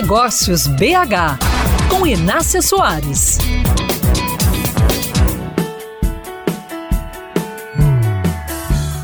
Negócios BH, com Inácia Soares.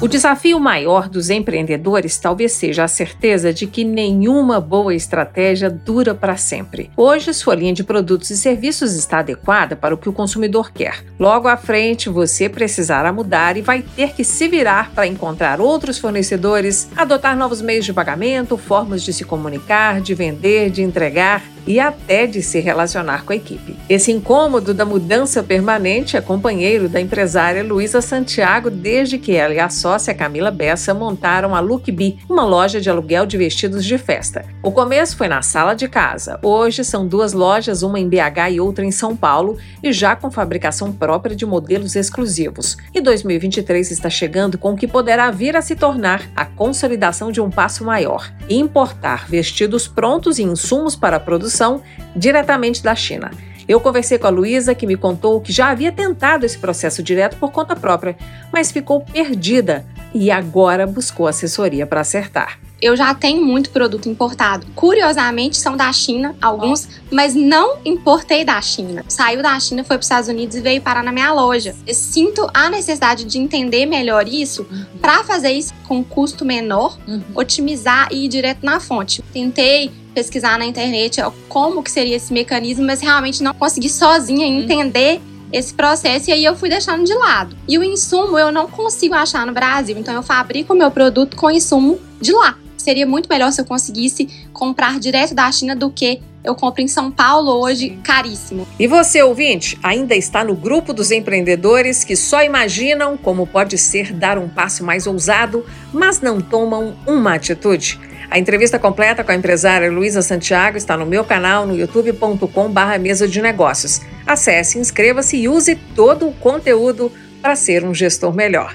O desafio maior dos empreendedores talvez seja a certeza de que nenhuma boa estratégia dura para sempre. Hoje, sua linha de produtos e serviços está adequada para o que o consumidor quer. Logo à frente, você precisará mudar e vai ter que se virar para encontrar outros fornecedores, adotar novos meios de pagamento, formas de se comunicar, de vender, de entregar e até de se relacionar com a equipe. Esse incômodo da mudança permanente é companheiro da empresária Luísa Santiago desde que ela e a sócia Camila Bessa montaram a Look uma loja de aluguel de vestidos de festa. O começo foi na sala de casa. Hoje são duas lojas, uma em BH e outra em São Paulo, e já com fabricação própria de modelos exclusivos. E 2023 está chegando com o que poderá vir a se tornar a consolidação de um passo maior: importar vestidos prontos e insumos para a produção produção diretamente da China. Eu conversei com a Luísa, que me contou que já havia tentado esse processo direto por conta própria, mas ficou perdida e agora buscou assessoria para acertar. Eu já tenho muito produto importado. Curiosamente, são da China, alguns, mas não importei da China. Saiu da China, foi para os Estados Unidos e veio parar na minha loja. Eu sinto a necessidade de entender melhor isso uhum. para fazer isso com custo menor, uhum. otimizar e ir direto na fonte. Tentei pesquisar na internet como que seria esse mecanismo, mas realmente não consegui sozinha uhum. Esse processo e aí eu fui deixando de lado. E o insumo eu não consigo achar no Brasil, então eu fabrico o meu produto com insumo de lá. Seria muito melhor se eu conseguisse comprar direto da China do que eu compro em São Paulo hoje caríssimo. E você, ouvinte, ainda está no grupo dos empreendedores que só imaginam como pode ser dar um passo mais ousado, mas não tomam uma atitude? A entrevista completa com a empresária Luísa Santiago está no meu canal no youtube.com/barra mesa de negócios. Acesse, inscreva-se e use todo o conteúdo para ser um gestor melhor.